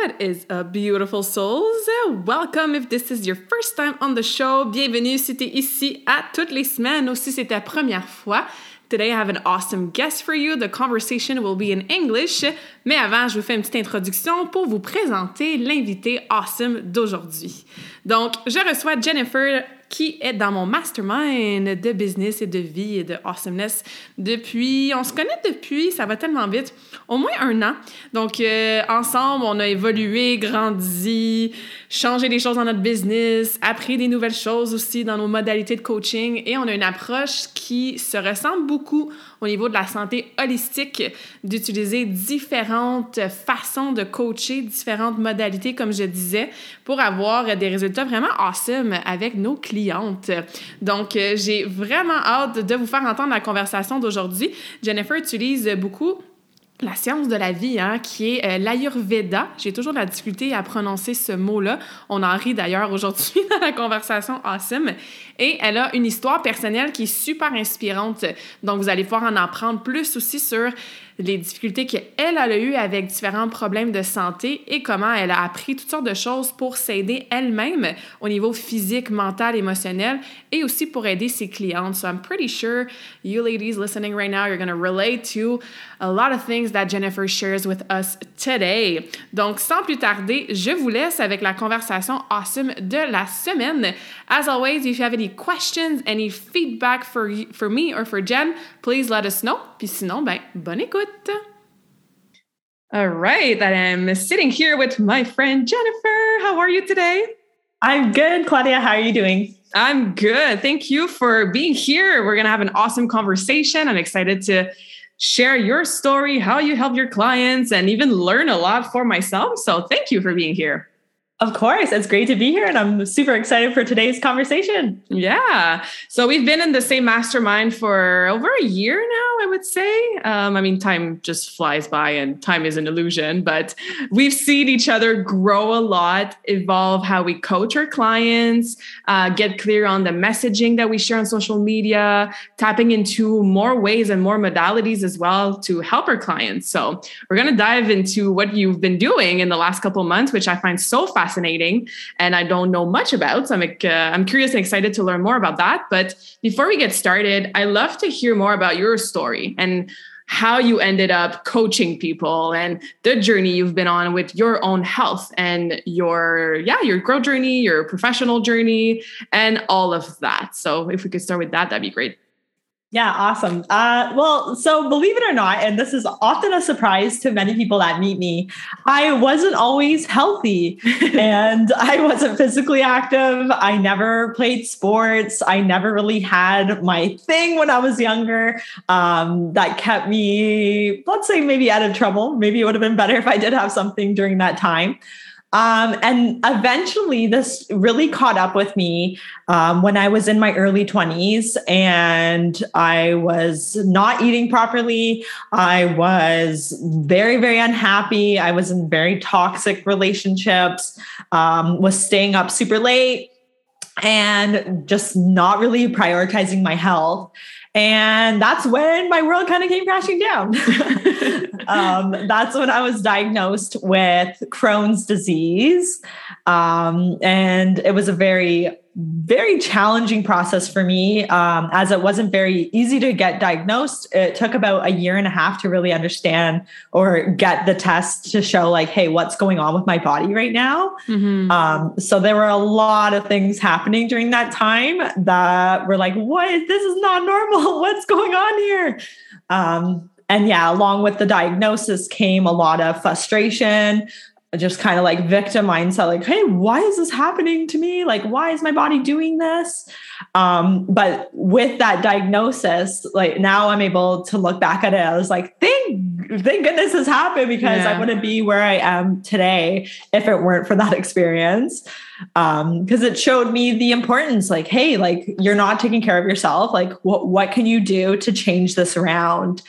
What is up, beautiful souls? Welcome if this is your first time on the show. Bienvenue si t'es ici à toutes les semaines ou si c'est ta première fois. Today I have an awesome guest for you. The conversation will be in English. Mais avant, je vous fais une petite introduction pour vous présenter l'invité awesome d'aujourd'hui. Donc, je reçois Jennifer qui est dans mon mastermind de business et de vie et de awesomeness depuis, on se connaît depuis, ça va tellement vite, au moins un an. Donc, euh, ensemble, on a évolué, grandi, changé des choses dans notre business, appris des nouvelles choses aussi dans nos modalités de coaching et on a une approche qui se ressemble beaucoup au niveau de la santé holistique, d'utiliser différentes façons de coacher, différentes modalités, comme je disais, pour avoir des résultats vraiment awesome avec nos clientes. Donc, euh, j'ai vraiment hâte de vous faire entendre la conversation d'aujourd'hui. Jennifer utilise beaucoup la science de la vie, hein, qui est euh, l'Ayurveda. J'ai toujours la difficulté à prononcer ce mot-là. On en rit d'ailleurs aujourd'hui dans la conversation awesome. Et elle a une histoire personnelle qui est super inspirante. Donc, vous allez pouvoir en apprendre plus aussi sur les difficultés qu'elle a eues avec différents problèmes de santé et comment elle a appris toutes sortes de choses pour s'aider elle-même au niveau physique, mental, émotionnel et aussi pour aider ses clientes. So I'm pretty sure you ladies listening right now, you're going to relate to a lot of things that Jennifer shares with us today. Donc, sans plus tarder, je vous laisse avec la conversation awesome de la semaine. As always, if you have any questions, any feedback for, for me or for Jen, please let us know. Puis sinon, ben, bonne écoute. All right, that I'm sitting here with my friend Jennifer. How are you today? I'm good, Claudia. How are you doing? I'm good. Thank you for being here. We're going to have an awesome conversation. I'm excited to share your story, how you help your clients, and even learn a lot for myself. So, thank you for being here. Of course. It's great to be here. And I'm super excited for today's conversation. Yeah. So we've been in the same mastermind for over a year now, I would say. Um, I mean, time just flies by and time is an illusion, but we've seen each other grow a lot, evolve how we coach our clients, uh, get clear on the messaging that we share on social media, tapping into more ways and more modalities as well to help our clients. So we're going to dive into what you've been doing in the last couple months, which I find so fascinating fascinating and I don't know much about. So I'm, uh, I'm curious and excited to learn more about that. But before we get started, I love to hear more about your story and how you ended up coaching people and the journey you've been on with your own health and your yeah your growth journey your professional journey and all of that so if we could start with that that'd be great yeah, awesome. Uh, well, so believe it or not, and this is often a surprise to many people that meet me, I wasn't always healthy and I wasn't physically active. I never played sports. I never really had my thing when I was younger um, that kept me, let's say, maybe out of trouble. Maybe it would have been better if I did have something during that time. Um, and eventually, this really caught up with me um, when I was in my early 20s and I was not eating properly. I was very, very unhappy. I was in very toxic relationships, um, was staying up super late and just not really prioritizing my health. And that's when my world kind of came crashing down. um, that's when I was diagnosed with Crohn's disease. Um, and it was a very very challenging process for me um, as it wasn't very easy to get diagnosed. It took about a year and a half to really understand or get the test to show like hey what's going on with my body right now? Mm-hmm. um, so there were a lot of things happening during that time that were like what? This is not normal. What's going on here? Um, and yeah along with the diagnosis came a lot of frustration just kind of like victim mindset like hey why is this happening to me? Like why is my body doing this? Um but with that diagnosis like now i'm able to look back at it i was like thank thank goodness this happened because yeah. i wouldn't be where i am today if it weren't for that experience. Um because it showed me the importance like hey like you're not taking care of yourself. Like what what can you do to change this around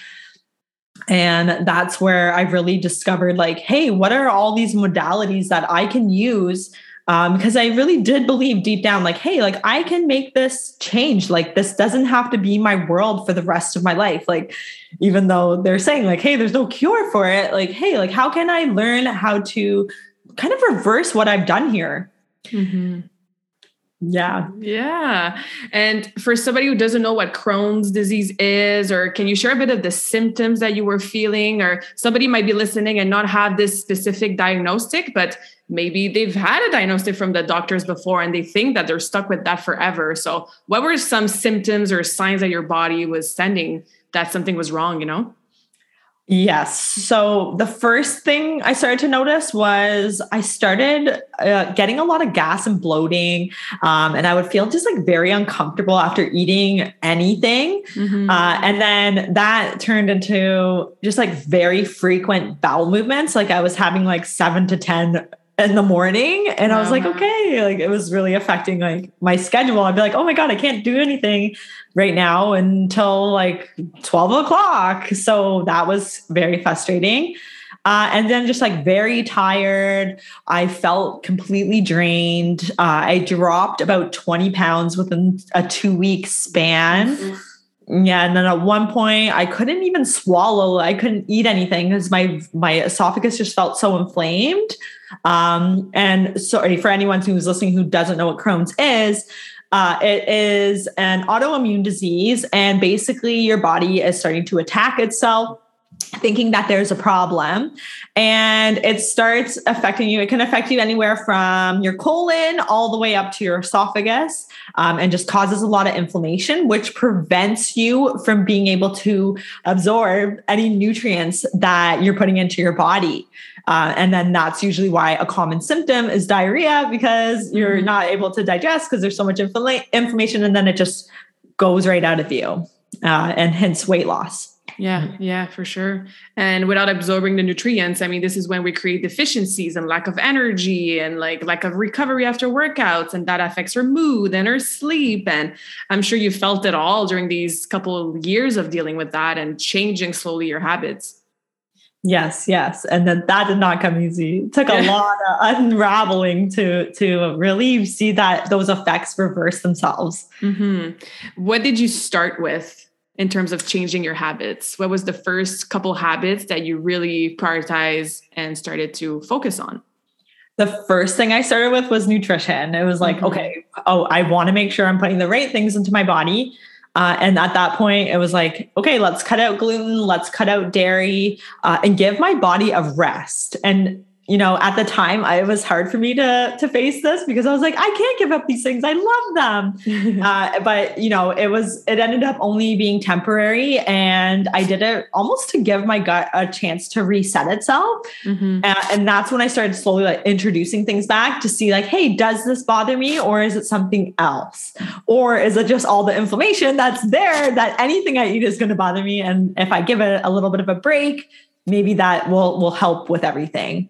and that's where I really discovered like, hey, what are all these modalities that I can use? Um, because I really did believe deep down, like, hey, like I can make this change. Like, this doesn't have to be my world for the rest of my life. Like, even though they're saying, like, hey, there's no cure for it, like, hey, like, how can I learn how to kind of reverse what I've done here? Mm-hmm. Yeah. Yeah. And for somebody who doesn't know what Crohn's disease is, or can you share a bit of the symptoms that you were feeling? Or somebody might be listening and not have this specific diagnostic, but maybe they've had a diagnostic from the doctors before and they think that they're stuck with that forever. So, what were some symptoms or signs that your body was sending that something was wrong, you know? Yes. So the first thing I started to notice was I started uh, getting a lot of gas and bloating, um, and I would feel just like very uncomfortable after eating anything. Mm-hmm. Uh, and then that turned into just like very frequent bowel movements. Like I was having like seven to 10 in the morning and i was like uh-huh. okay like it was really affecting like my schedule. I'd be like oh my god i can't do anything right now until like 12 o'clock. So that was very frustrating. Uh, and then just like very tired. I felt completely drained. Uh, i dropped about 20 pounds within a two week span. Mm-hmm. Yeah, and then at one point I couldn't even swallow. I couldn't eat anything because my my esophagus just felt so inflamed. Um, and sorry for anyone who's listening who doesn't know what Crohn's is. Uh, it is an autoimmune disease, and basically, your body is starting to attack itself thinking that there's a problem and it starts affecting you. It can affect you anywhere from your colon all the way up to your esophagus um, and just causes a lot of inflammation which prevents you from being able to absorb any nutrients that you're putting into your body. Uh, and then that's usually why a common symptom is diarrhea because you're mm-hmm. not able to digest because there's so much infl- inflammation and then it just goes right out of you uh, and hence weight loss yeah, yeah, for sure. And without absorbing the nutrients, I mean, this is when we create deficiencies and lack of energy and like lack of recovery after workouts, and that affects our mood and our sleep. And I'm sure you felt it all during these couple of years of dealing with that and changing slowly your habits. Yes, yes, and then that did not come easy. It took a lot of unraveling to to really see that those effects reverse themselves. Mm-hmm. What did you start with? In terms of changing your habits? What was the first couple habits that you really prioritized and started to focus on? The first thing I started with was nutrition. It was like, mm-hmm. okay, oh, I want to make sure I'm putting the right things into my body. Uh, and at that point, it was like, okay, let's cut out gluten, let's cut out dairy, uh, and give my body a rest. And you know, at the time, I, it was hard for me to to face this because I was like, I can't give up these things. I love them, uh, but you know, it was it ended up only being temporary, and I did it almost to give my gut a chance to reset itself, mm-hmm. uh, and that's when I started slowly like introducing things back to see like, hey, does this bother me, or is it something else, or is it just all the inflammation that's there that anything I eat is going to bother me, and if I give it a little bit of a break maybe that will will help with everything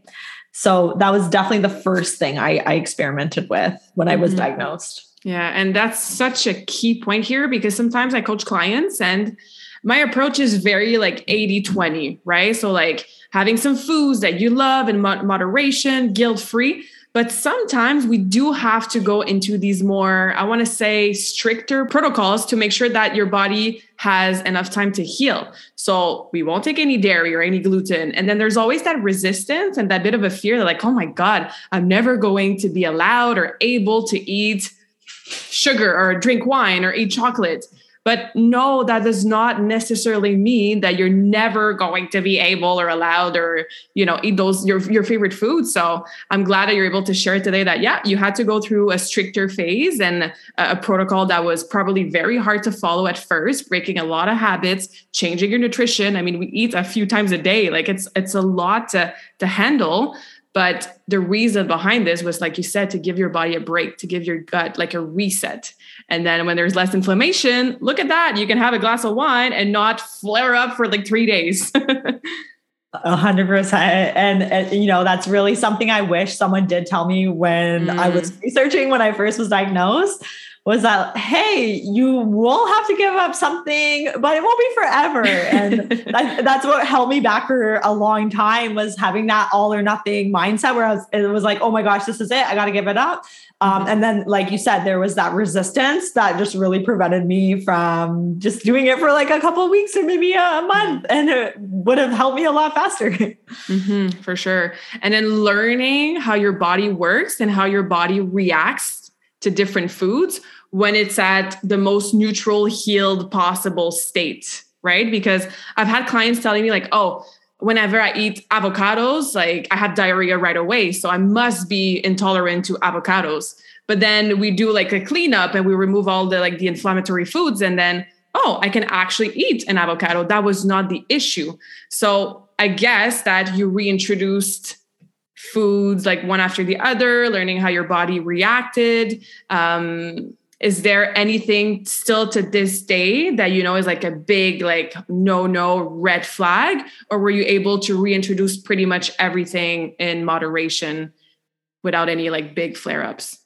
so that was definitely the first thing i, I experimented with when mm-hmm. i was mm-hmm. diagnosed yeah and that's such a key point here because sometimes i coach clients and my approach is very like 80 20 right so like having some foods that you love in moderation guilt free but sometimes we do have to go into these more, I want to say, stricter protocols to make sure that your body has enough time to heal. So we won't take any dairy or any gluten. And then there's always that resistance and that bit of a fear that, like, oh my God, I'm never going to be allowed or able to eat sugar or drink wine or eat chocolate. But no, that does not necessarily mean that you're never going to be able or allowed or, you know, eat those your your favorite foods. So I'm glad that you're able to share today that yeah, you had to go through a stricter phase and a, a protocol that was probably very hard to follow at first, breaking a lot of habits, changing your nutrition. I mean, we eat a few times a day. Like it's it's a lot to to handle But the reason behind this was, like you said, to give your body a break, to give your gut like a reset. And then when there's less inflammation, look at that. You can have a glass of wine and not flare up for like three days. A hundred percent. And, you know, that's really something I wish someone did tell me when mm. I was researching when I first was diagnosed was that, hey, you will have to give up something, but it won't be forever. And that, that's what held me back for a long time was having that all or nothing mindset where I was, it was like, oh my gosh, this is it. I got to give it up. Um, and then, like you said, there was that resistance that just really prevented me from just doing it for like a couple of weeks or maybe a month, and it would have helped me a lot faster. Mm-hmm, for sure. And then learning how your body works and how your body reacts to different foods when it's at the most neutral, healed possible state, right? Because I've had clients telling me, like, oh, whenever I eat avocados, like I have diarrhea right away. So I must be intolerant to avocados. But then we do like a cleanup and we remove all the like the inflammatory foods and then oh, I can actually eat an avocado. That was not the issue. So I guess that you reintroduced foods like one after the other, learning how your body reacted, um, is there anything still to this day that you know is like a big like no no red flag? Or were you able to reintroduce pretty much everything in moderation without any like big flare ups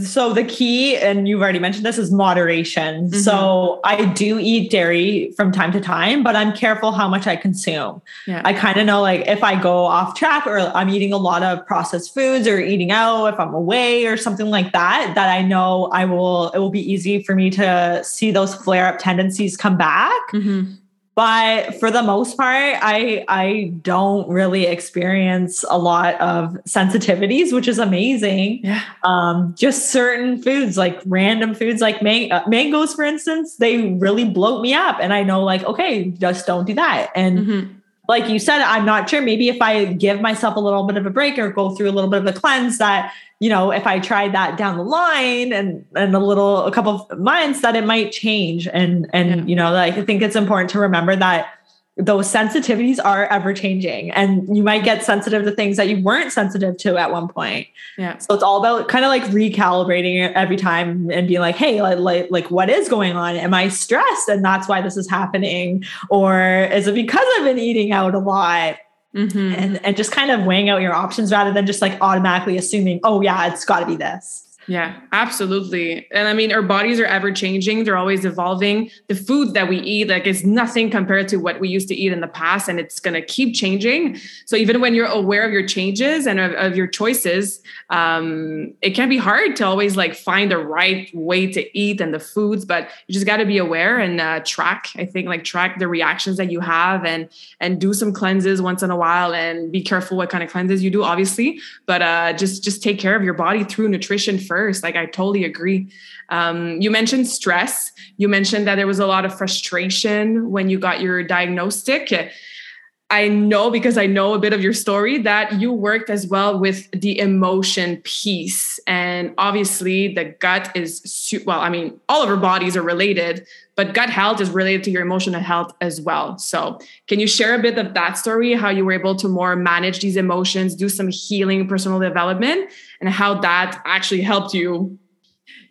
so the key and you've already mentioned this is moderation mm-hmm. so i do eat dairy from time to time but i'm careful how much i consume yeah. i kind of know like if i go off track or i'm eating a lot of processed foods or eating out if i'm away or something like that that i know i will it will be easy for me to see those flare up tendencies come back mm-hmm but for the most part i i don't really experience a lot of sensitivities which is amazing. Yeah. Um just certain foods like random foods like man- uh, mangoes for instance they really bloat me up. And i know like okay just don't do that. And mm-hmm. like you said i'm not sure. Maybe if i give myself a little bit of a break or go through a little bit of a cleanse that you know, if I tried that down the line and and a little a couple of months, that it might change. And and yeah. you know, like I think it's important to remember that those sensitivities are ever changing and you might get sensitive to things that you weren't sensitive to at one point. Yeah. So it's all about kind of like recalibrating it every time and being like hey like, like like what is going on? Am i stressed? And that's why this is happening. Or is it because i've been eating out a lot mm-hmm. and and just kind of weighing out your options rather than just like automatically assuming, oh yeah, it's got to be this. Yeah, absolutely. And I mean, our bodies are ever changing, they're always evolving. The food that we eat, like, is nothing compared to what we used to eat in the past, and it's going to keep changing. So, even when you're aware of your changes and of, of your choices, um, it can be hard to always like find the right way to eat and the foods, but you just got to be aware and uh, track. I think like track the reactions that you have and and do some cleanses once in a while and be careful what kind of cleanses you do, obviously. But uh, just just take care of your body through nutrition first. Like I totally agree. Um, you mentioned stress. You mentioned that there was a lot of frustration when you got your diagnostic. I know because I know a bit of your story that you worked as well with the emotion piece. And obviously, the gut is, well, I mean, all of our bodies are related, but gut health is related to your emotional health as well. So, can you share a bit of that story, how you were able to more manage these emotions, do some healing, personal development, and how that actually helped you?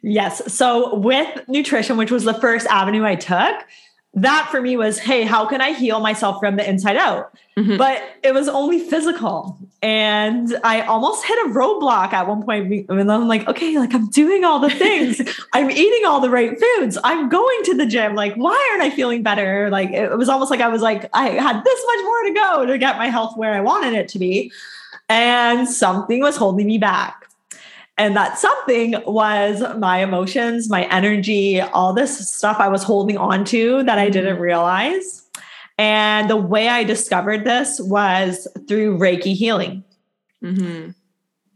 Yes. So, with nutrition, which was the first avenue I took, that for me was, hey, how can I heal myself from the inside out? Mm-hmm. But it was only physical. And I almost hit a roadblock at one point. And I'm like, okay, like I'm doing all the things. I'm eating all the right foods. I'm going to the gym. Like, why aren't I feeling better? Like, it was almost like I was like, I had this much more to go to get my health where I wanted it to be. And something was holding me back. And that something was my emotions, my energy, all this stuff I was holding on to that I didn't mm-hmm. realize. And the way I discovered this was through Reiki healing. Mm-hmm.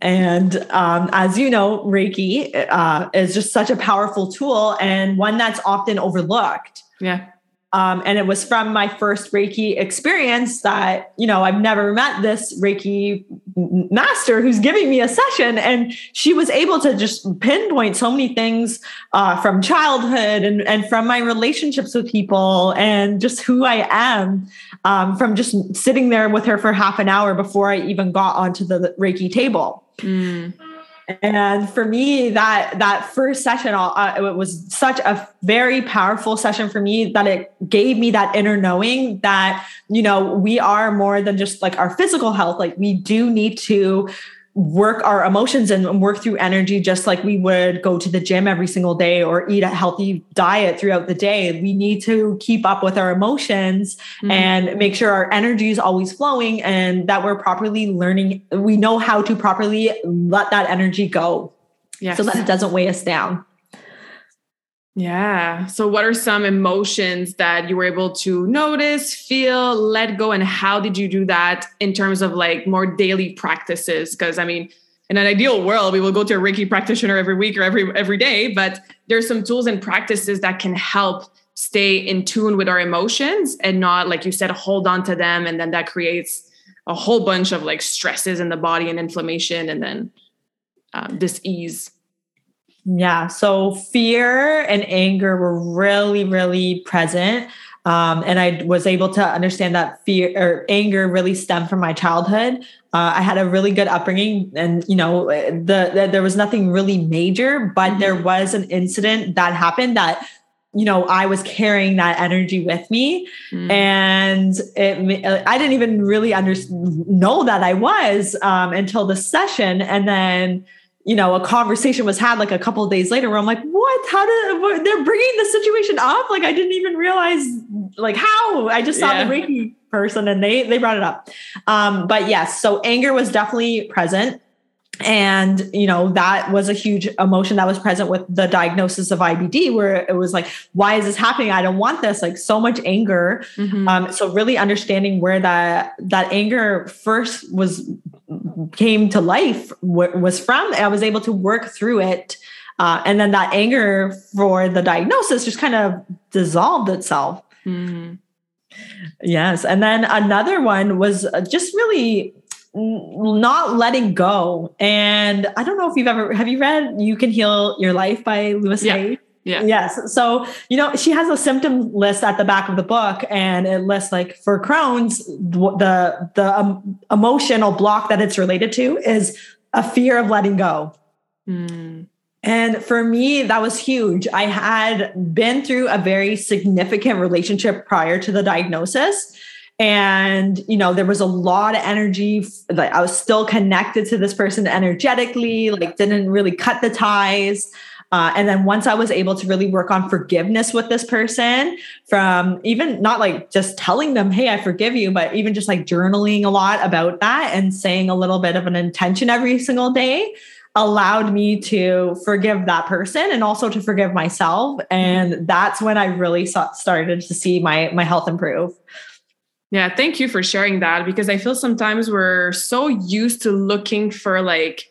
And um, as you know, Reiki uh, is just such a powerful tool and one that's often overlooked. Yeah. Um, and it was from my first Reiki experience that, you know, I've never met this Reiki master who's giving me a session. And she was able to just pinpoint so many things uh, from childhood and, and from my relationships with people and just who I am um, from just sitting there with her for half an hour before I even got onto the Reiki table. Mm. And for me, that that first session, uh, it was such a very powerful session for me that it gave me that inner knowing that you know we are more than just like our physical health. Like we do need to work our emotions and work through energy just like we would go to the gym every single day or eat a healthy diet throughout the day. We need to keep up with our emotions mm-hmm. and make sure our energy is always flowing and that we're properly learning. We know how to properly let that energy go yes. so that it doesn't weigh us down. Yeah. So, what are some emotions that you were able to notice, feel, let go, and how did you do that in terms of like more daily practices? Because I mean, in an ideal world, we will go to a Reiki practitioner every week or every every day, but there's some tools and practices that can help stay in tune with our emotions and not, like you said, hold on to them, and then that creates a whole bunch of like stresses in the body and inflammation, and then um, dis ease. Yeah. So fear and anger were really, really present. Um, and I was able to understand that fear or anger really stemmed from my childhood. Uh, I had a really good upbringing, and you know, the, the there was nothing really major, but mm-hmm. there was an incident that happened that you know I was carrying that energy with me, mm-hmm. and it I didn't even really under, know that I was um, until the session, and then you know, a conversation was had like a couple of days later where I'm like, what? How did what, they're bringing the situation up? Like, I didn't even realize like how I just saw yeah. the Reiki person and they, they brought it up. Um, but yes, so anger was definitely present. And, you know, that was a huge emotion that was present with the diagnosis of IBD, where it was like, why is this happening? I don't want this, like so much anger. Mm-hmm. Um, so really understanding where that, that anger first was came to life w- was from. I was able to work through it. Uh, and then that anger for the diagnosis just kind of dissolved itself. Mm-hmm. Yes. And then another one was just really not letting go. And I don't know if you've ever, have you read You Can Heal Your Life by Louise yeah. Hay? Yeah. Yes. So, you know, she has a symptom list at the back of the book and it lists like for Crohn's, the, the um, emotional block that it's related to is a fear of letting go. Mm. And for me, that was huge. I had been through a very significant relationship prior to the diagnosis. And, you know, there was a lot of energy. Like I was still connected to this person energetically, like didn't really cut the ties. Uh, and then once I was able to really work on forgiveness with this person, from even not like just telling them, hey, I forgive you, but even just like journaling a lot about that and saying a little bit of an intention every single day allowed me to forgive that person and also to forgive myself. And that's when I really saw, started to see my, my health improve. Yeah, thank you for sharing that because I feel sometimes we're so used to looking for like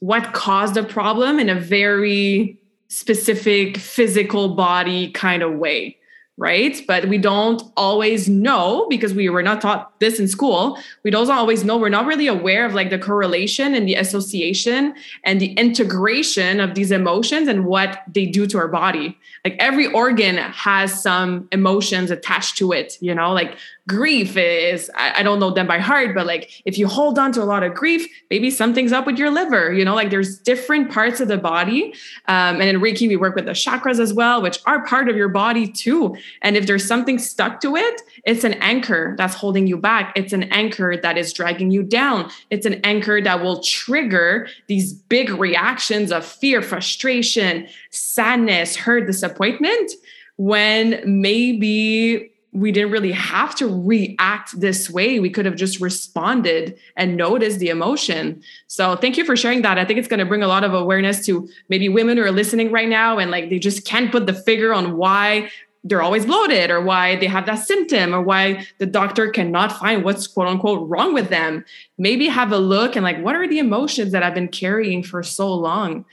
what caused the problem in a very specific physical body kind of way right? But we don't always know because we were not taught this in school. We don't always know. We're not really aware of like the correlation and the association and the integration of these emotions and what they do to our body. Like every organ has some emotions attached to it you know? Like grief is I, I, don't know them by heart but like if you hold on to a lot of grief maybe something's up with your liver you know like there's different parts of the body. Um, and in reiki we work with the chakras as well which are part of your body too. And if there's something stuck to it it's an anchor that's holding you back. It's an anchor that is dragging you down. It's an anchor that will trigger these big reactions of fear frustration sadness hurt disappointment when maybe we didn't really have to react this way. We could have just responded and noticed the emotion. So thank you for sharing that. I think it's going to bring a lot of awareness to maybe women who are listening right now and like they just can't put the figure on why they're always bloated or why they have that symptom or why the doctor cannot find what's quote unquote wrong with them. Maybe have a look and like what are the emotions that I've been carrying for so long?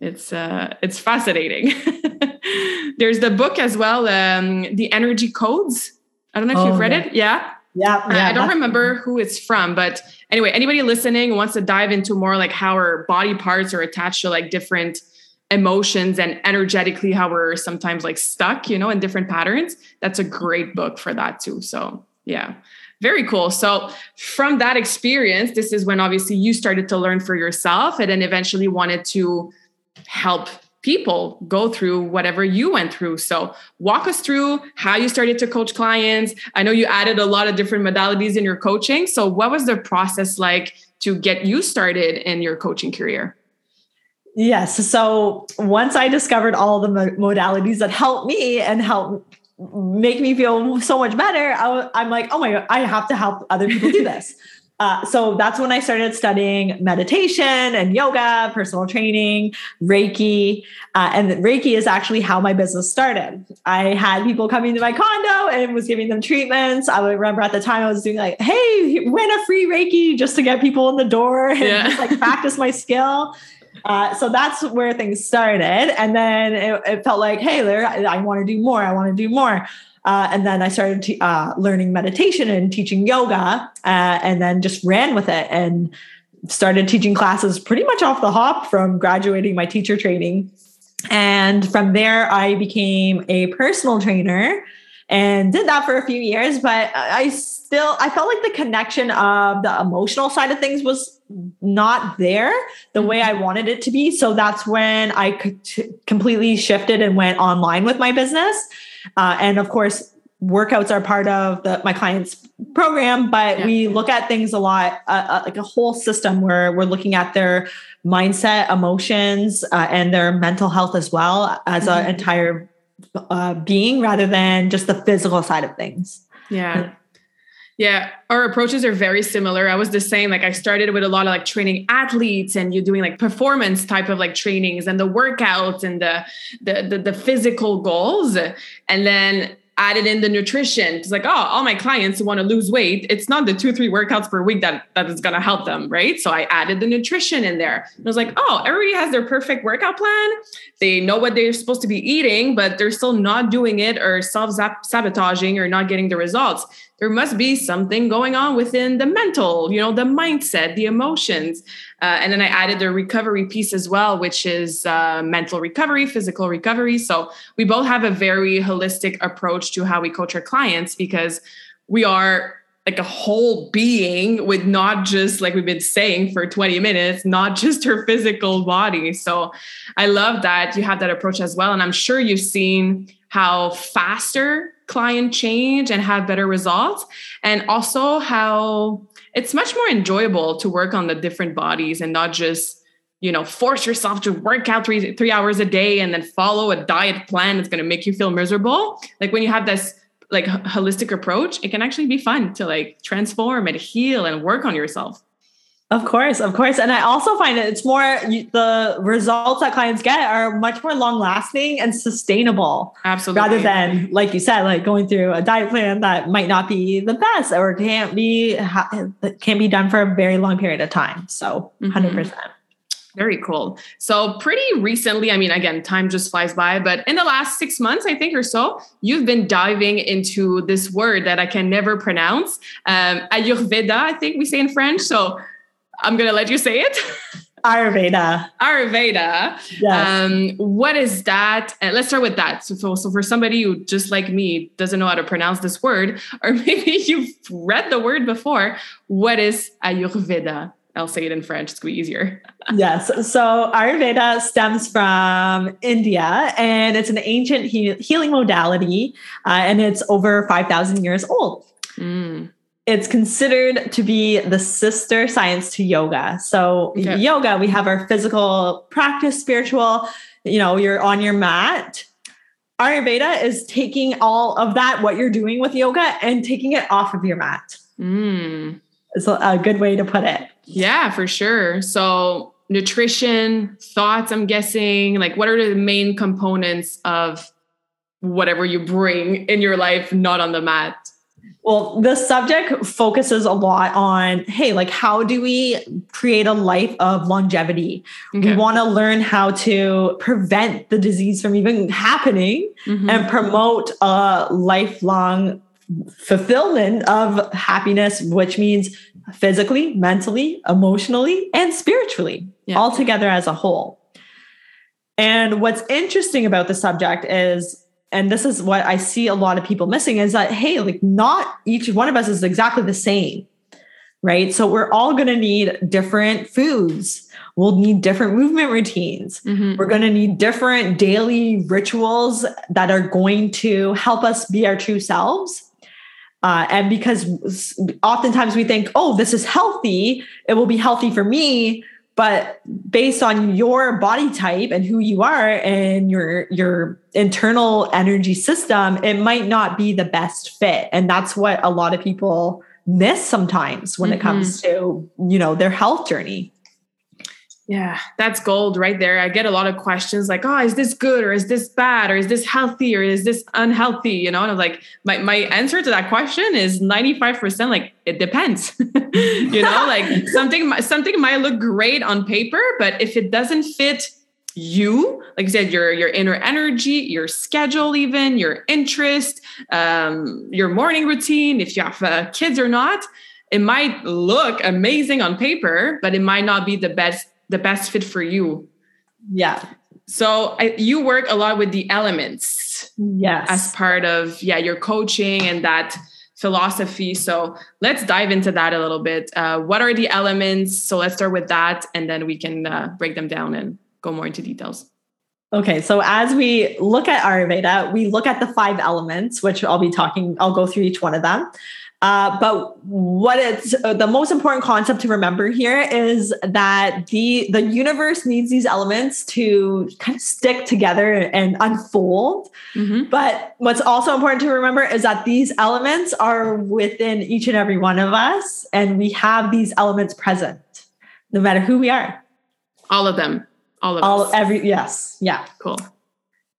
It's uh it's fascinating. There's the book as well, um, The Energy Codes. I don't know if oh, you've read yeah. it. Yeah. Yeah, yeah I don't remember who it's from, but anyway, anybody listening wants to dive into more like how our body parts are attached to like different emotions and energetically how we're sometimes like stuck, you know, in different patterns. That's a great book for that too. So, yeah. Very cool. So, from that experience, this is when obviously you started to learn for yourself and then eventually wanted to help people go through whatever you went through. So, walk us through how you started to coach clients. I know you added a lot of different modalities in your coaching. So, what was the process like to get you started in your coaching career? Yes. So, once I discovered all the modalities that helped me and help make me feel so much better, I, am like, oh my God, I have to help other people do this. Uh, so that's when I started studying meditation and yoga, personal training, Reiki. Uh, and Reiki is actually how my business started. I had people coming to my condo and was giving them treatments. I remember at the time I was doing like, hey, win a free Reiki just to get people in the door and yeah. just like practice my skill. Uh, so that's where things started. And then it, it felt like, hey, I, I want to do more. I want to do more. Uh, and then I started t- uh, learning meditation and teaching yoga, uh, and then just ran with it and started teaching classes pretty much off the hop from graduating my teacher training. And from there, I became a personal trainer and did that for a few years. But I still, I felt like the connection of the emotional side of things was not there the way I wanted it to be. So that's when I completely shifted and went online with my business. Uh, and of course, workouts are part of the, my client's program, but yeah. we look at things a lot, uh, uh, like a whole system where we're looking at their mindset, emotions, uh, and their mental health as well as mm-hmm. an entire uh, being rather than just the physical side of things. Yeah. Yeah, our approaches are very similar. I was the same. Like I started with a lot of like training athletes and you're doing like performance type of like trainings and the workouts and the the the, the physical goals. And then added in the nutrition. It's like, oh, all my clients who want to lose weight, it's not the two, three workouts per week that, that is going to help them, right? So I added the nutrition in there. And I was like, oh, everybody has their perfect workout plan. They know what they're supposed to be eating, but they're still not doing it or self sabotaging or not getting the results there must be something going on within the mental, you know, the mindset, the emotions. Uh, and then I added the recovery piece as well, which is uh, mental recovery, physical recovery. So we both have a very holistic approach to how we coach our clients because we are like a whole being with not just like we've been saying for 20 minutes not just her physical body so i love that you have that approach as well and i'm sure you've seen how faster client change and have better results and also how it's much more enjoyable to work on the different bodies and not just you know force yourself to work out three three hours a day and then follow a diet plan that's going to make you feel miserable. Like when you have this like holistic approach it can actually be fun to like transform and heal and work on yourself of course, of course. And I also find that it's more the results that clients get are much more long lasting and sustainable. Absolutely. Rather than, like you said, like going through a diet plan that might not be the best or can't be, can't be done for a very long period of time. So 100%. Mm-hmm. Very cool. So, pretty recently, I mean, again, time just flies by, but in the last six months, I think or so, you've been diving into this word that I can never pronounce um, Ayurveda, I think we say in French. So, I'm going to let you say it. Ayurveda. Ayurveda. Yes. Um, what is that? Uh, let's start with that. So for, so for somebody who just like me doesn't know how to pronounce this word, or maybe you've read the word before, what is Ayurveda? I'll say it in French. It's gonna be easier. yes. So Ayurveda stems from India, and it's an ancient he- healing modality, uh, and it's over five thousand years old. Mm it's considered to be the sister science to yoga. So okay. yoga, we have our physical practice, spiritual, you know, you're on your mat. Ayurveda is taking all of that, what you're doing with yoga, and taking it off of your mat. Mm. It's a good way to put it. Yeah, for sure. So nutrition, thoughts, I'm guessing, like what are the main components of whatever you bring in your life, not on the mat? Well, the subject focuses a lot on hey, like, how do we create a life of longevity? Okay. We want to learn how to prevent the disease from even happening mm-hmm. and promote a lifelong fulfillment of happiness, which means physically, mentally, emotionally, and spiritually, yeah. all together as a whole. And what's interesting about the subject is and this is what I see a lot of people missing is that, hey, like not each one of us is exactly the same, right? So we're all going to need different foods. We'll need different movement routines. Mm-hmm. We're going to need different daily rituals that are going to help us be our true selves. Uh, and because oftentimes we think, oh, this is healthy, it will be healthy for me but based on your body type and who you are and your your internal energy system it might not be the best fit and that's what a lot of people miss sometimes when mm-hmm. it comes to you know their health journey yeah, that's gold right there. I get a lot of questions like, oh, is this good or is this bad or is this healthy or is this unhealthy? You know, and I'm like, my, my answer to that question is 95% like it depends. you know, like something something might look great on paper, but if it doesn't fit you, like I said, your your inner energy, your schedule, even your interest, um, your morning routine, if you have uh, kids or not, it might look amazing on paper, but it might not be the best the best fit for you. Yeah. So I, you work a lot with the elements. Yes. As part of yeah your coaching and that philosophy. So let's dive into that a little bit. Uh, what are the elements? So let's start with that, and then we can uh, break them down and go more into details. Okay, so as we look at Ayurveda, we look at the five elements, which I'll be talking, I'll go through each one of them. Uh, but what it's uh, the most important concept to remember here is that the the universe needs these elements to kind of stick together and unfold. Mm-hmm. But what's also important to remember is that these elements are within each and every one of us, and we have these elements present, no matter who we are. All of them. All of all us. every yes, yeah, cool.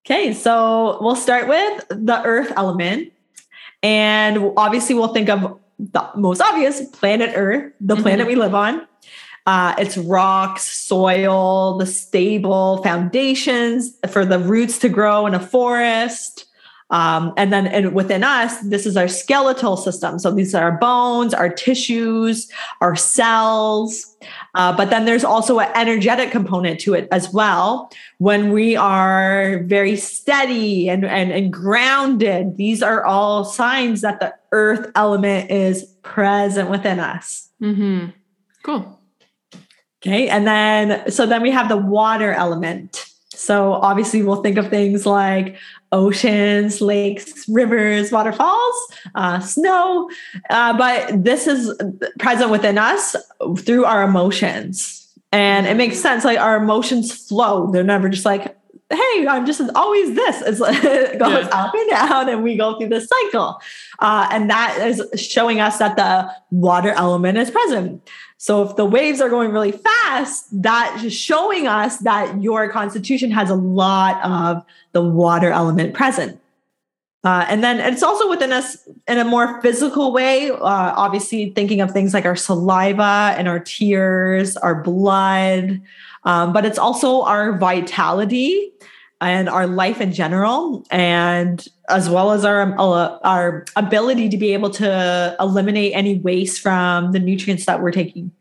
Okay, so we'll start with the earth element. And obviously, we'll think of the most obvious planet Earth, the mm-hmm. planet we live on. Uh, it's rocks, soil, the stable foundations for the roots to grow in a forest. Um, and then and within us, this is our skeletal system. So these are our bones, our tissues, our cells. Uh, but then there's also an energetic component to it as well. When we are very steady and, and, and grounded, these are all signs that the earth element is present within us. Mm-hmm. Cool. Okay. And then, so then we have the water element. So obviously, we'll think of things like oceans, lakes, rivers, waterfalls, uh, snow. Uh, but this is present within us through our emotions. And it makes sense. Like our emotions flow. They're never just like, hey, I'm just always this. It's like, it goes yeah. up and down, and we go through this cycle. Uh, and that is showing us that the water element is present. So if the waves are going really fast, that is showing us that your constitution has a lot of the water element present. Uh, and then it's also within us in a more physical way, uh, obviously thinking of things like our saliva and our tears, our blood, um, but it's also our vitality and our life in general, and as well as our uh, our ability to be able to eliminate any waste from the nutrients that we're taking.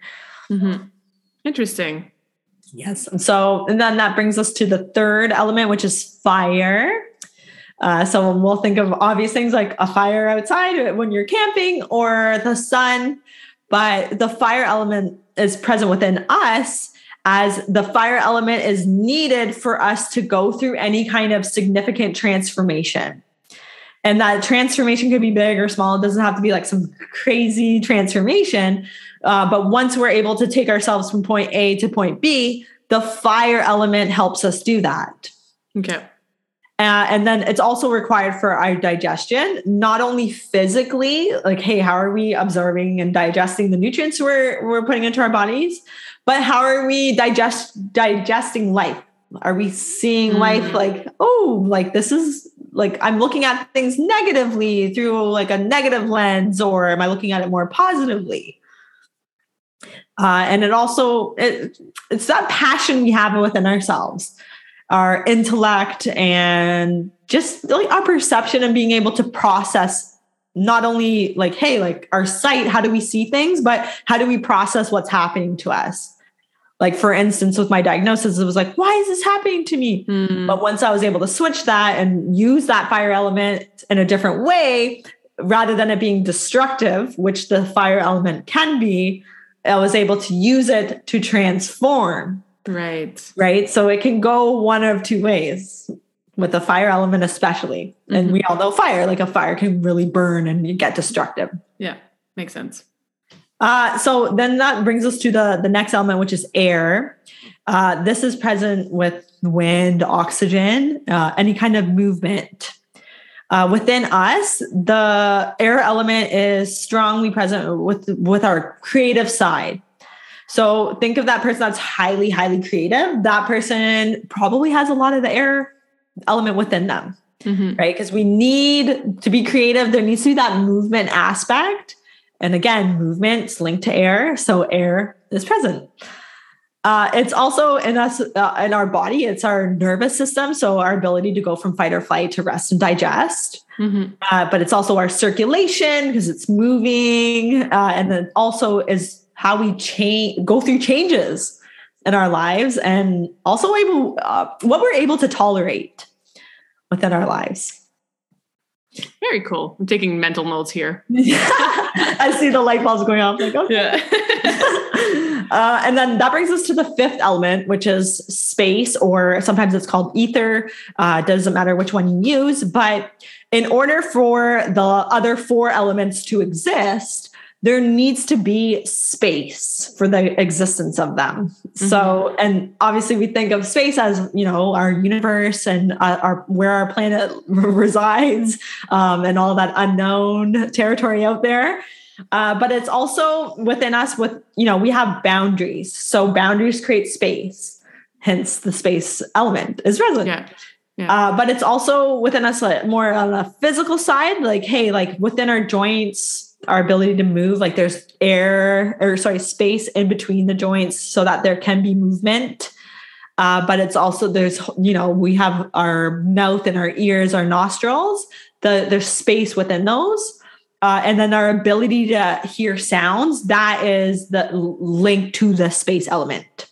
Mm-hmm. Interesting. Yes. And so, and then that brings us to the third element, which is fire. Uh, so we'll think of obvious things like a fire outside when you're camping or the sun, but the fire element is present within us as the fire element is needed for us to go through any kind of significant transformation. And that transformation could be big or small. It doesn't have to be like some crazy transformation. Uh, but once we're able to take ourselves from point A to point B, the fire element helps us do that. Okay. Uh, and then it's also required for our digestion, not only physically, like, hey, how are we absorbing and digesting the nutrients we're, we're putting into our bodies, but how are we digest digesting life? Are we seeing mm. life like, oh, like this is like I'm looking at things negatively through like a negative lens, or am I looking at it more positively? Uh, and it also it, it's that passion we have within ourselves, our intellect, and just like our perception and being able to process not only like hey like our sight how do we see things but how do we process what's happening to us like for instance with my diagnosis it was like why is this happening to me? Mm. but once i was able to switch that and use that fire element in a different way rather than it being destructive which the fire element can be i was able to use it to transform. Right. Right? So it can go one of two ways with the fire element especially. Mm-hmm. and we all know fire like a fire can really burn and get destructive. Yeah makes sense uh, so then that brings us to the the next element which is air uh, this is present with wind oxygen uh, any kind of movement uh, within us the air element is strongly present with with our creative side so think of that person that's highly highly creative that person probably has a lot of the air element within them, mm-hmm. right? Because we need to be creative. There needs to be that movement aspect. And again, movement's linked to air. So air is present. Uh, it's also in us, uh, in our body, it's our nervous system. So our ability to go from fight or flight to rest and digest. Mm-hmm. Uh, but it's also our circulation because it's moving. Uh, and then also is how we change, go through changes in our lives and also able uh, what we're able to tolerate within our lives very cool. I'm taking mental notes here. I see the light bulbs going off like okay. yeah. Uh, and then that brings us to the fifth element which is space or sometimes it's called ether. Uh, doesn't matter which one you use but in order for the other four elements to exist there needs to be space for the existence of them. Mm-hmm. So, and obviously we think of space as, you know, our universe and uh, our, where our planet resides um, and all that unknown territory out there. Uh, but it's also within us with, you know, we have boundaries. So boundaries create space, hence the space element is present. Yeah. Yeah. Uh, but it's also within us like, more on a physical side, like, hey, like within our joints, our ability to move like there's air or sorry space in between the joints so that there can be movement. Uh, but it's also there's you know we have our mouth and our ears our nostrils the there's space within those. Uh, and then our ability to hear sounds that is the link to the space element.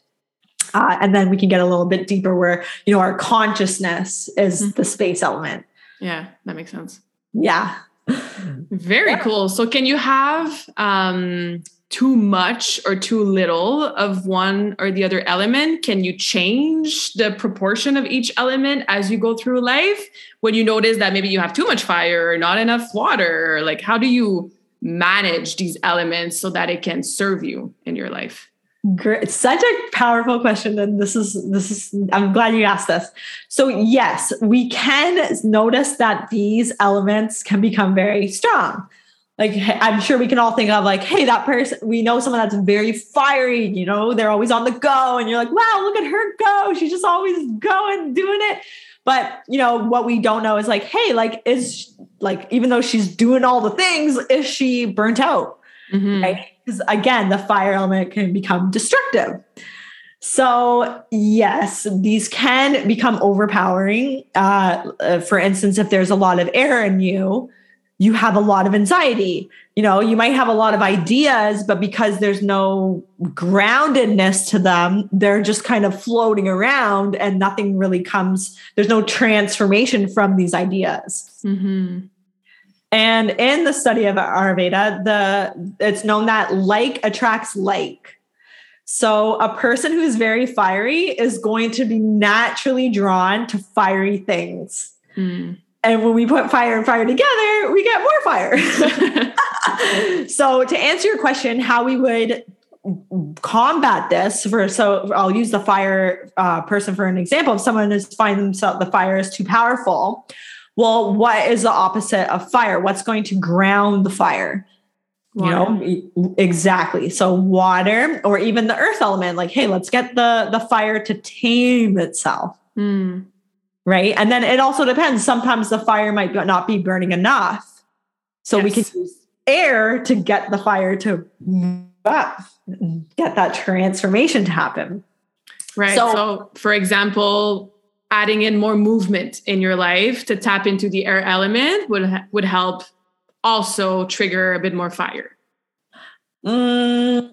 Uh, and then we can get a little bit deeper where you know our consciousness is mm-hmm. the space element. Yeah that makes sense. Yeah very yeah. cool. So, can you have um, too much or too little of one or the other element? Can you change the proportion of each element as you go through life? When you notice that maybe you have too much fire or not enough water, like how do you manage these elements so that it can serve you in your life? Great. Such a powerful question. And this is, this is, I'm glad you asked this. So, yes, we can notice that these elements can become very strong. Like, I'm sure we can all think of, like, hey, that person, we know someone that's very fiery, you know, they're always on the go. And you're like, wow, look at her go. She's just always going, doing it. But, you know, what we don't know is like, hey, like, is like, even though she's doing all the things, is she burnt out? Mm-hmm. Right because again, the fire element can become destructive. So, yes, these can become overpowering. Uh, uh, for instance, if there's a lot of air in you, you have a lot of anxiety. You know, you might have a lot of ideas, but because there's no groundedness to them, they're just kind of floating around and nothing really comes, there's no transformation from these ideas. Mm-hmm. And in the study of Ayurveda, the it's known that like attracts like. So a person who's very fiery is going to be naturally drawn to fiery things. Mm. And when we put fire and fire together, we get more fire. so to answer your question, how we would combat this for so I'll use the fire uh, person for an example. If someone is finding themselves the fire is too powerful, well, what is the opposite of fire? What's going to ground the fire? Water. You know, exactly. So water or even the earth element, like, hey, let's get the the fire to tame itself. Mm. right? And then it also depends. Sometimes the fire might not be burning enough. So yes. we can use air to get the fire to up, get that transformation to happen. Right. So, so, for example, adding in more movement in your life to tap into the air element would would help also trigger a bit more fire. Mm,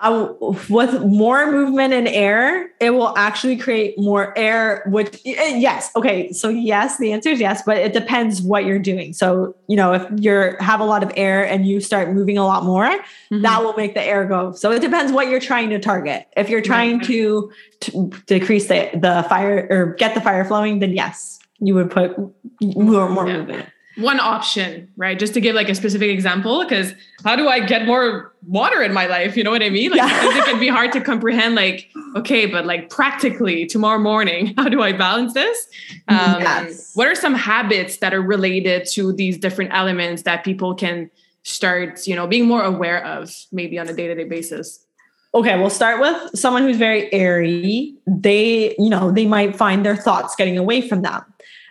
uh, with more movement in air, it will actually create more air. Which yes, okay. So yes, the answer is yes, but it depends what you're doing. So you know, if you're have a lot of air and you start moving a lot more, mm-hmm. that will make the air go. So it depends what you're trying to target. If you're trying right. to, to decrease the the fire or get the fire flowing, then yes, you would put more more yeah. movement one option, right? Just to give like a specific example, because how do I get more water in my life? You know what I mean? Like yeah. it can be hard to comprehend, like, okay, but like practically tomorrow morning, how do I balance this? Um, yes. What are some habits that are related to these different elements that people can start, you know, being more aware of maybe on a day-to-day basis? Okay, we'll start with someone who's very airy. They, you know, they might find their thoughts getting away from them.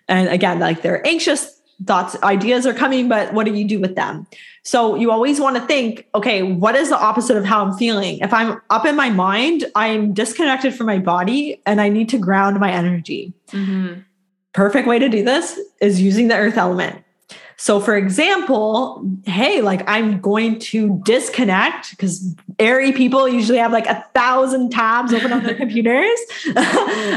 And again, like they're anxious thoughts, ideas are coming, but what do you do with them? So you always want to think, okay, what is the opposite of how I'm feeling? If I'm up in my mind, I'm disconnected from my body and I need to ground my energy. Mm-hmm. Perfect way to do this is using the earth element. So, for example, hey, like I'm going to disconnect because airy people usually have like a thousand tabs open on their computers.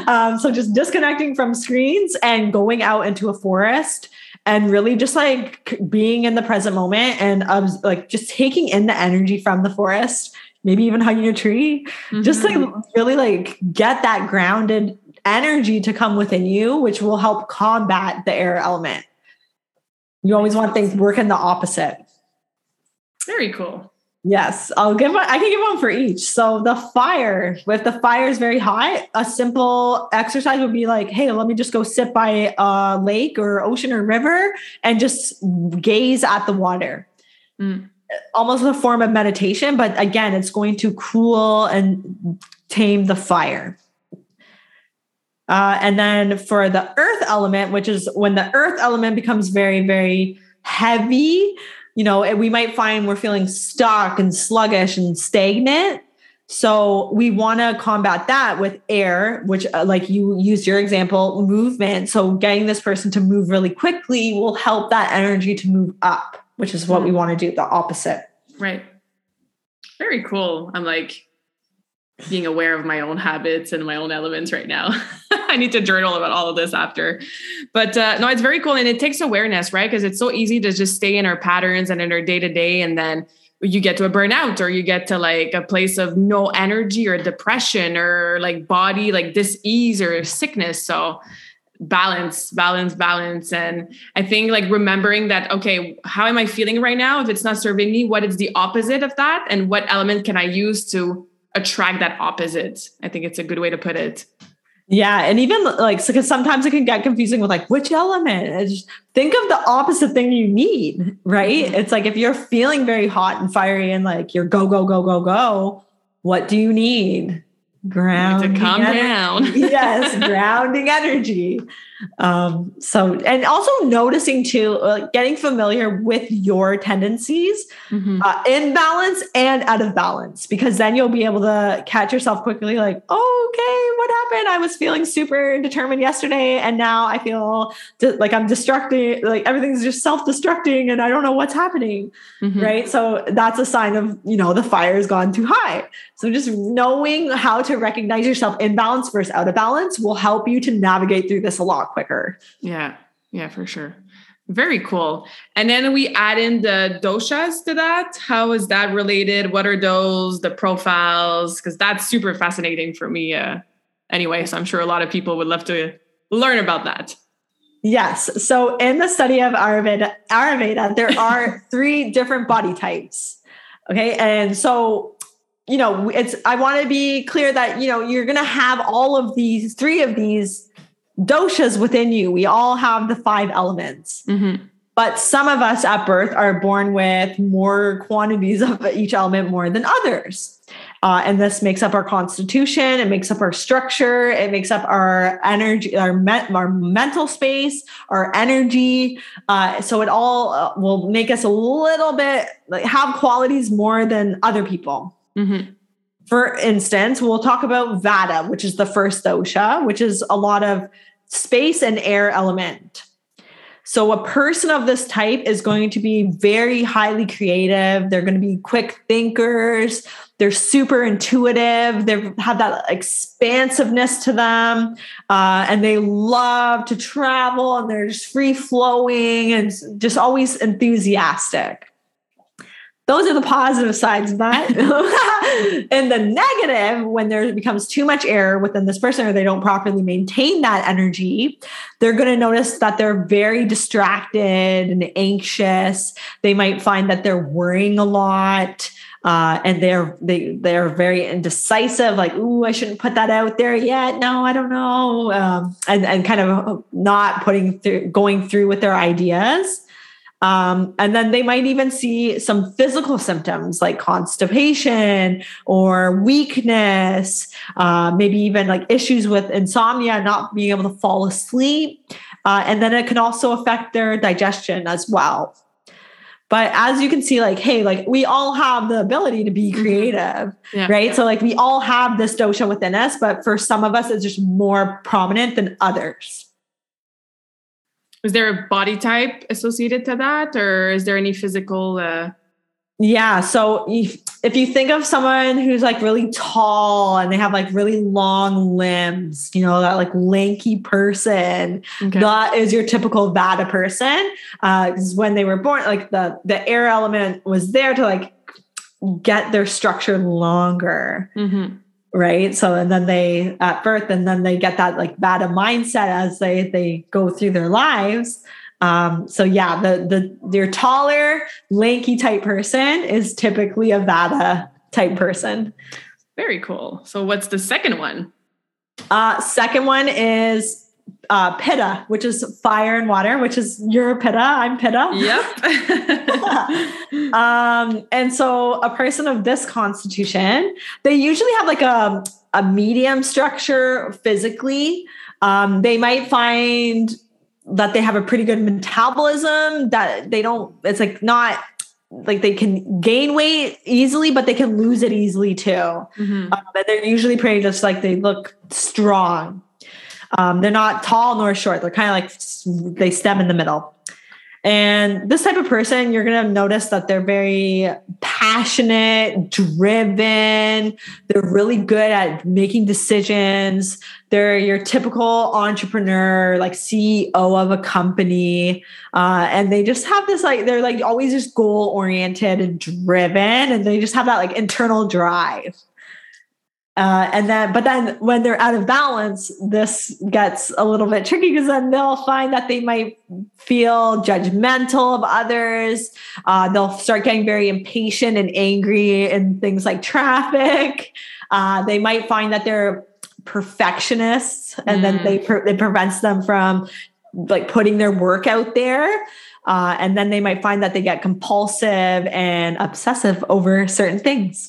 um, so, just disconnecting from screens and going out into a forest and really just like being in the present moment and um, like just taking in the energy from the forest maybe even hugging a tree. Mm-hmm. just like really like get that grounded energy to come within you which will help combat the air element. You always want things working the opposite. Very cool Yes, I'll give one. I can give one for each. So the fire, if the fire is very hot, a simple exercise would be like, hey, let me just go sit by a lake or ocean or river and just gaze at the water. Mm. Almost a form of meditation, but again, it's going to cool and tame the fire. Uh, and then for the earth element, which is when the earth element becomes very, very heavy, you know, we might find we're feeling stuck and sluggish and stagnant. So we want to combat that with air, which, uh, like you used your example, movement. So getting this person to move really quickly will help that energy to move up, which is what we want to do, the opposite. Right. Very cool. I'm like, being aware of my own habits and my own elements right now. I need to journal about all of this after. But uh, no, it's very cool. And it takes awareness, right? Because it's so easy to just stay in our patterns and in our day to day. And then you get to a burnout or you get to like a place of no energy or depression or like body, like dis-ease or sickness. So balance, balance, balance. And I think like remembering that, okay, how am I feeling right now? If it's not serving me, what is the opposite of that? And what element can I use to attract that opposite. I think it's a good way to put it. Yeah, and even like because sometimes it can get confusing with like which element. Just think of the opposite thing you need, right? Mm-hmm. It's like if you're feeling very hot and fiery and like you're go go go go go, what do you need? Ground to calm down. yes, grounding energy. Um, so, and also noticing too, uh, getting familiar with your tendencies mm-hmm. uh, in balance and out of balance, because then you'll be able to catch yourself quickly, like, oh, okay, what happened? I was feeling super determined yesterday, and now I feel di- like I'm destructing, like everything's just self destructing, and I don't know what's happening. Mm-hmm. Right. So, that's a sign of, you know, the fire's gone too high. So, just knowing how to recognize yourself in balance versus out of balance will help you to navigate through this a lot quicker. Yeah. Yeah, for sure. Very cool. And then we add in the doshas to that. How is that related? What are those? The profiles? Because that's super fascinating for me. Uh, anyway, so I'm sure a lot of people would love to learn about that. Yes. So in the study of Ayurveda, Ayurveda there are three different body types. Okay. And so, you know, it's, I want to be clear that, you know, you're going to have all of these, three of these doshas within you. We all have the five elements. Mm-hmm. But some of us at birth are born with more quantities of each element more than others. Uh, and this makes up our constitution. It makes up our structure. It makes up our energy, our, me- our mental space, our energy. Uh, so it all uh, will make us a little bit like have qualities more than other people. Mm-hmm. For instance, we'll talk about Vata, which is the first dosha, which is a lot of space and air element. So, a person of this type is going to be very highly creative. They're going to be quick thinkers. They're super intuitive. They have that expansiveness to them. Uh, and they love to travel and they're just free flowing and just always enthusiastic. Those are the positive sides of that. and the negative, when there becomes too much air within this person or they don't properly maintain that energy, they're going to notice that they're very distracted and anxious. They might find that they're worrying a lot. Uh, and they're they they're very indecisive, like, "Ooh, I shouldn't put that out there yet." No, I don't know, um, and and kind of not putting through, going through with their ideas. Um, and then they might even see some physical symptoms like constipation or weakness, uh, maybe even like issues with insomnia, not being able to fall asleep. Uh, and then it can also affect their digestion as well. But as you can see, like, hey, like we all have the ability to be mm-hmm. creative, yeah. right? So, like, we all have this dosha within us, but for some of us, it's just more prominent than others is there a body type associated to that or is there any physical uh... yeah so if you think of someone who's like really tall and they have like really long limbs you know that like lanky person okay. that is your typical vata person. Uh when they were born like the the air element was there to like get their structure longer. Mm-hmm right? So and then they at birth and then they get that like bad mindset as they they go through their lives. Um so yeah the the your taller lanky type person is typically a vata type person. Very cool. So what's the second one? Uh second one is uh, pitta, which is fire and water, which is your pitta, I'm pitta. Yep. um, and so a person of this constitution, they usually have like a, a medium structure physically. Um, they might find that they have a pretty good metabolism, that they don't, it's like not like they can gain weight easily, but they can lose it easily too. Mm-hmm. Um, and they're usually pretty just like they look strong. Um, they're not tall nor short. They're kind of like they stem in the middle. And this type of person, you're going to notice that they're very passionate, driven. They're really good at making decisions. They're your typical entrepreneur, like CEO of a company. Uh, and they just have this, like, they're like always just goal oriented and driven. And they just have that like internal drive. Uh, and then, but then when they're out of balance, this gets a little bit tricky because then they'll find that they might feel judgmental of others. Uh, they'll start getting very impatient and angry in things like traffic. Uh, they might find that they're perfectionists, and mm. then they it prevents them from like putting their work out there. Uh, and then they might find that they get compulsive and obsessive over certain things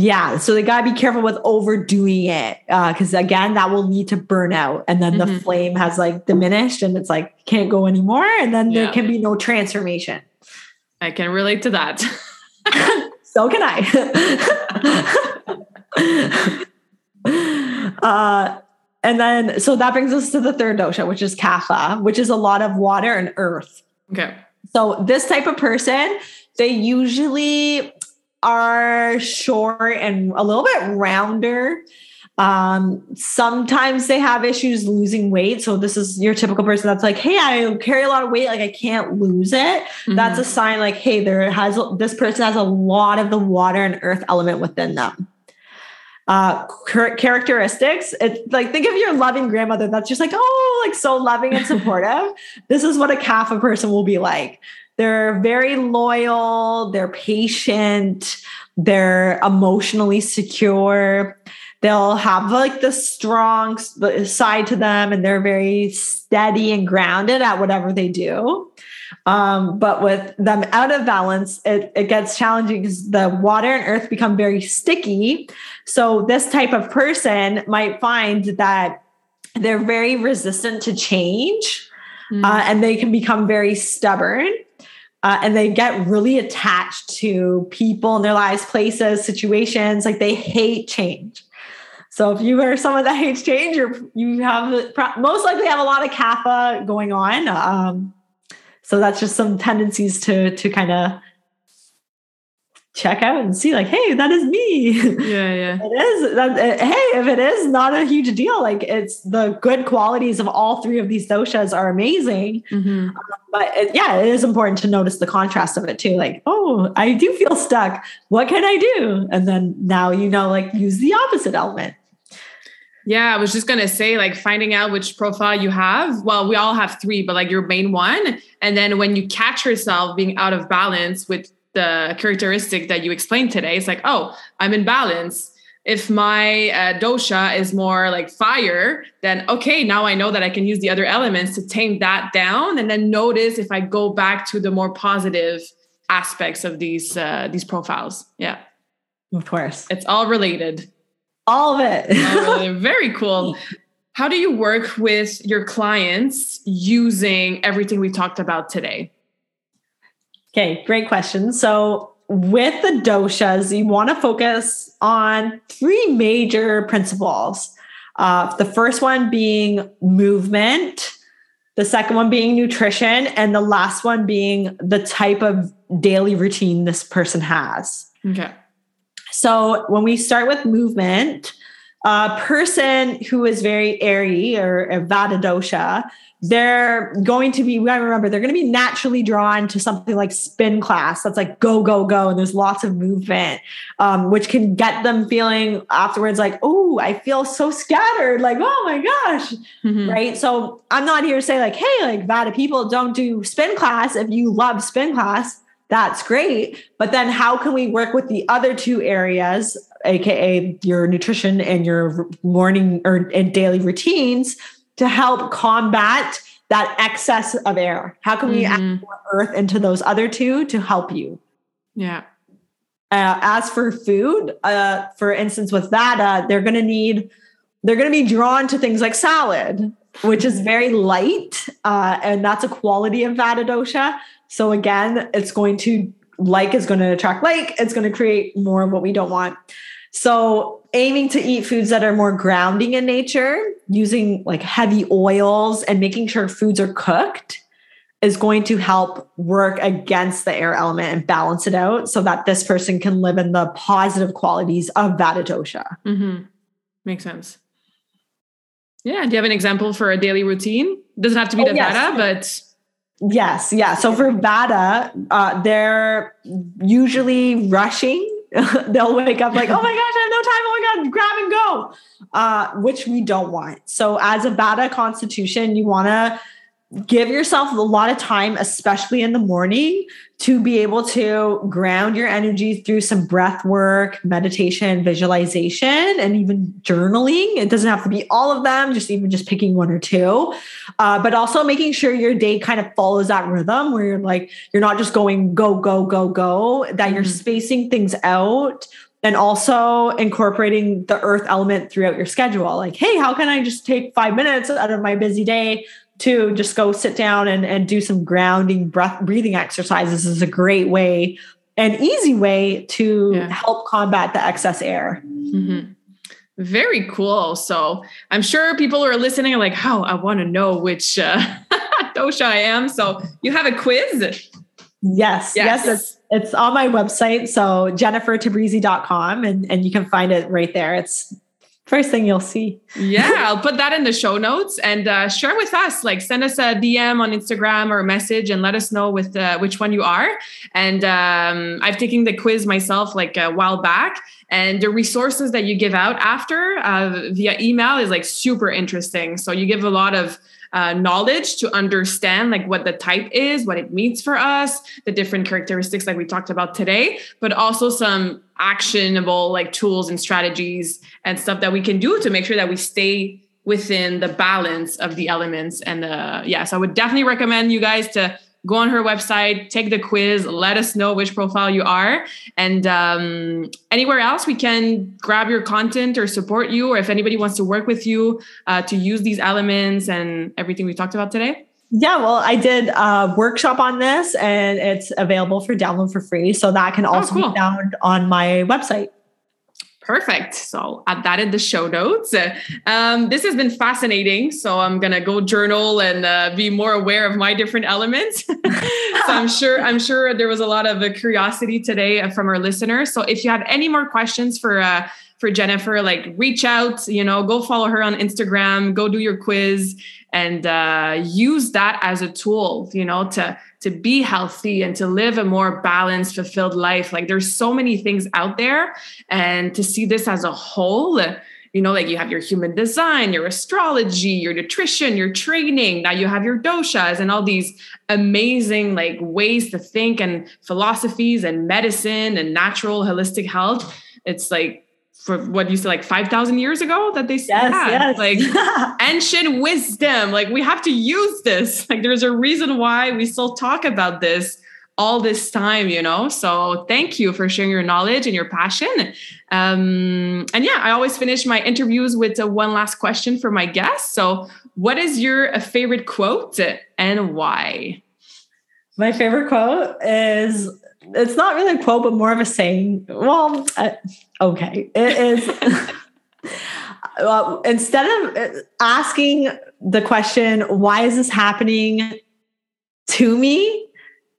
yeah so they got to be careful with overdoing it because uh, again that will lead to burnout and then mm-hmm. the flame has like diminished and it's like can't go anymore and then yeah. there can be no transformation. I can relate to that. So can i. Uh, and then so that brings us to the third dosha which is kapha which is a lot of water and earth. Okay. So this type of person they usually are short and a little bit rounder. Um, sometimes they have issues losing weight. So this is your typical person that's like, hey, I carry a lot of weight, like I can't lose it. Mm-hmm. That's a sign like, hey, there has this person has a lot of the water and earth element within them. Uh, characteristics. It's like think of your loving grandmother that's just like, oh, like so loving and supportive. this is what a kapha person will be like. They're very loyal, they're patient, they're emotionally secure. They'll have like the strong side to them and they're very steady and grounded at whatever they do. Um, but with them out of balance, it, it gets challenging because the water and earth become very sticky. So this type of person might find that they're very resistant to change mm. uh, and they can become very stubborn. Uh, and they get really attached to people in their lives, places, situations. Like they hate change. So if you are someone that hates change, you're you have most likely have a lot of kapha going on. Um, so that's just some tendencies to to kind of check out and see like hey that is me yeah yeah it is that, uh, hey if it is not a huge deal like it's the good qualities of all three of these doshas are amazing mm-hmm. um, but it, yeah it is important to notice the contrast of it too like oh i do feel stuck what can i do and then now you know like use the opposite element yeah, I was just gonna say, like finding out which profile you have. Well, we all have three, but like your main one. And then when you catch yourself being out of balance with the characteristic that you explained today, it's like, oh, I'm in balance. If my uh, dosha is more like fire, then okay, now I know that I can use the other elements to tame that down, and then notice if I go back to the more positive aspects of these uh, these profiles. Yeah, of course, it's all related. All of it. very cool. How do you work with your clients using everything we talked about today? Okay, great question. So, with the doshas, you want to focus on three major principles. Uh, the first one being movement, the second one being nutrition, and the last one being the type of daily routine this person has. Okay. So when we start with movement, a person who is very airy or a vata dosha, they're going to be, we gotta remember, they're going to be naturally drawn to something like spin class. That's like go, go, go. And there's lots of movement, um, which can get them feeling afterwards like, oh, I feel so scattered. Like, oh my gosh. Mm-hmm. Right. So I'm not here to say, like, hey, like Vata people don't do spin class. If you love spin class, that's great. But then how can we work with the other two areas, aka your nutrition and your morning or and daily routines to help combat that excess of air? How can we mm-hmm. add more earth into those other two to help you? Yeah. Uh, as for food, uh, for instance, with that, uh, they're going to need, they're going to be drawn to things like salad, which is very light, uh, and that's a quality of Vata dosha. So again, it's going to like is going to attract like, it's going to create more of what we don't want. So aiming to eat foods that are more grounding in nature, using like heavy oils and making sure foods are cooked is going to help work against the air element and balance it out so that this person can live in the positive qualities of Vata dosha. Mm-hmm. Makes sense. Yeah. Do you have an example for a daily routine? Doesn't have to be oh, the yes. Vata, but Yes, yeah. So for Vata, uh, they're usually rushing. They'll wake up like, oh my gosh, I have no time. Oh my God, grab and go, uh, which we don't want. So as a Vata constitution, you want to give yourself a lot of time, especially in the morning, to be able to ground your energy through some breath work, meditation, visualization, and even journaling. It doesn't have to be all of them, just even just picking one or two. Uh, but also making sure your day kind of follows that rhythm where you're like, you're not just going go, go, go, go, that mm-hmm. you're spacing things out and also incorporating the earth element throughout your schedule. Like, hey, how can I just take five minutes out of my busy day to just go sit down and, and do some grounding breath breathing exercises is a great way an easy way to yeah. help combat the excess air. Mm-hmm. very cool. So i'm sure people who are listening are like how oh, i want to know which uh, dosha i am. So you have a quiz? Yes. Yes, yes it's, it's on my website. So jennifertabrizi.com and, and you can find it right there. It's first thing you'll see. yeah, I'll put that in the show notes and uh, share with us. Like, send us a DM on Instagram or a message and let us know with uh, which one you are. And um, I've taken the quiz myself like a while back, and the resources that you give out after uh, via email is like super interesting. So you give a lot of uh, knowledge to understand like what the type is, what it means for us, the different characteristics like we talked about today, but also some actionable like tools and strategies and stuff that we can do to make sure that we stay within the balance of the elements and the yes i would definitely recommend you guys to go on her website, take the quiz, let us know which profile you are. And um, anywhere else we can grab your content or support you, or if anybody wants to work with you uh, to use these elements and everything we talked about today. Yeah, well, I did a workshop on this and it's available for download for free. So that can also oh, cool. be found on my website. Perfect. So add that in the show notes. Um, this has been fascinating. So I'm gonna go journal and uh, be more aware of my different elements. so I'm sure I'm sure there was a lot of uh, curiosity today from our listeners. So if you have any more questions for uh, for Jennifer, like reach out. You know, go follow her on Instagram. Go do your quiz and uh, use that as a tool. You know, to to be healthy and to live a more balanced, fulfilled life. Like there's so many things out there. And to see this as a whole, you know, like you have your human design, your astrology, your nutrition, your training. Now you have your doshas and all these amazing like ways to think and philosophies and medicine and natural holistic health. It's like for what you said, like 5,000 years ago that they yes. Yes. Like ancient wisdom. Like we have to use this. Like there's a reason why we still talk about this all this time, you know? So thank you for sharing your knowledge and your passion. Um, and yeah, I always finish my interviews with uh, one last question for my guests. So what is your uh, favorite quote and why? My favorite quote is it's not really a quote, but more of a saying. Well, uh, okay. It is. well, instead of asking the question, why is this happening to me?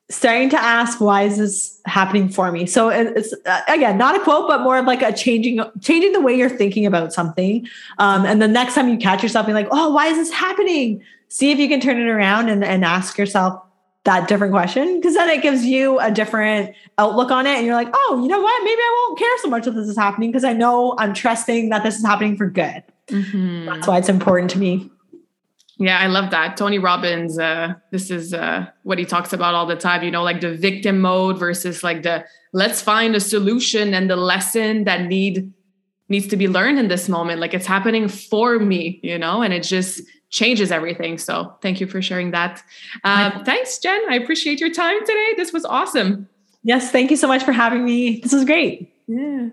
Starting to ask, why is this happening for me? So it's uh, again not a quote, but more of like a changing, changing the way you're thinking about something. Um, and the next time you catch yourself being like, "Oh, why is this happening?" See if you can turn it around and, and ask yourself, that different question? Because then it gives you a different outlook on it and you're like oh you know what? Maybe i won't care so much that this is happening because i know i'm trusting that this is happening for good. Mm-hmm. that's why it's important to me. Yeah i love that. Tony robbins uh, this is uh, what he talks about all the time you know like the victim mode versus like the let's find a solution and the lesson that need needs to be learned in this moment. Like it's happening for me you know and it just changes everything. So thank you for sharing that. Um, thanks, Jen. I appreciate your time today. This was awesome. Yes, thank you so much for having me. This was great. Yeah.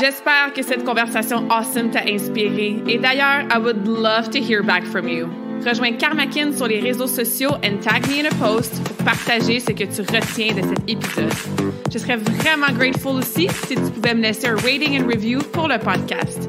J'espère que cette conversation awesome t'a inspiré. Et d'ailleurs, I would love to hear back from you. Rejoins Karmakin sur les réseaux sociaux and tag me in a post pour partager ce que tu retiens de cet épisode. Je serais vraiment grateful aussi si tu pouvais me laisser un rating and review pour le podcast.